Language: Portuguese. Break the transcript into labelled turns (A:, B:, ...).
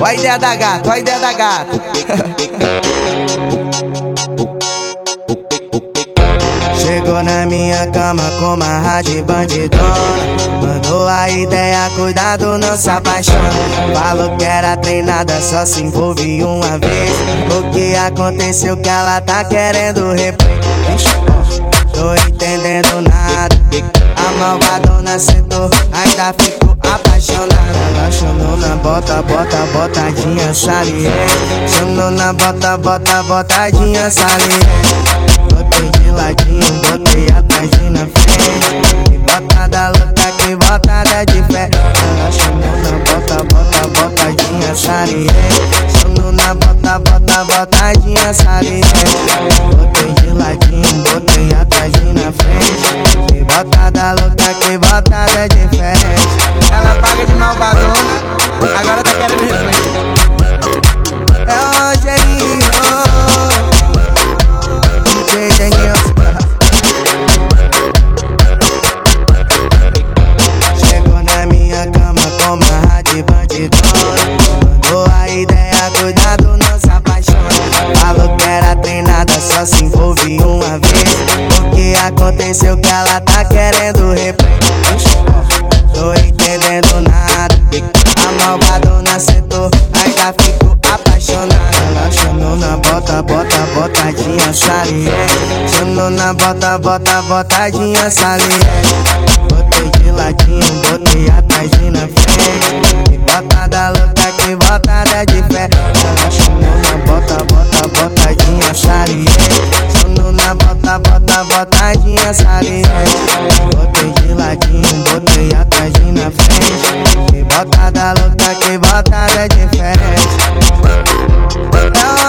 A: Olha a ideia da gata, olha a ideia da gata. Chegou na minha cama com uma rádio bandidona. Mandou a ideia, cuidado, não se apaixona Falou que era treinada, só se envolve uma vez. O que aconteceu que ela tá querendo replay Tô entendendo nada. A malvadona sentou, ainda ficou apaixonada chamou na bota, bota, botadinha saliente Chamou na bota, bota, botadinha saliente Botei de ladinho, botei atrás e na frente Que botada louca, que botada de fé. Ela chamou na bota, bota, botadinha saliente Chamou na bota, bota, botadinha saliente Botei de ladinho, botei atrás e na frente Que botada louca, que botada diferente Ela paga de malvadona, agora tá querendo refletir É o Rogerinho DJ Denilson Chegou na minha cama com uma rádio bandidona Mandou a ideia, cuidado, não se apaixona Falou que era treinada, só se envolve uma vez. O que aconteceu que ela tá querendo replay Tô entendendo nada A malvadona sentou, ainda ficou apaixonada Ela chamou na bota, bota, botadinha saliente Chamou na bota, bota, botadinha saliente Botei de ladinho, botei atrás e na frente Que botada louca, que botada de fé. Ela chamou na bota, bota, botadinha saliente Chamou na bota, bota, botadinha saliente A luta que volta é diferente. Não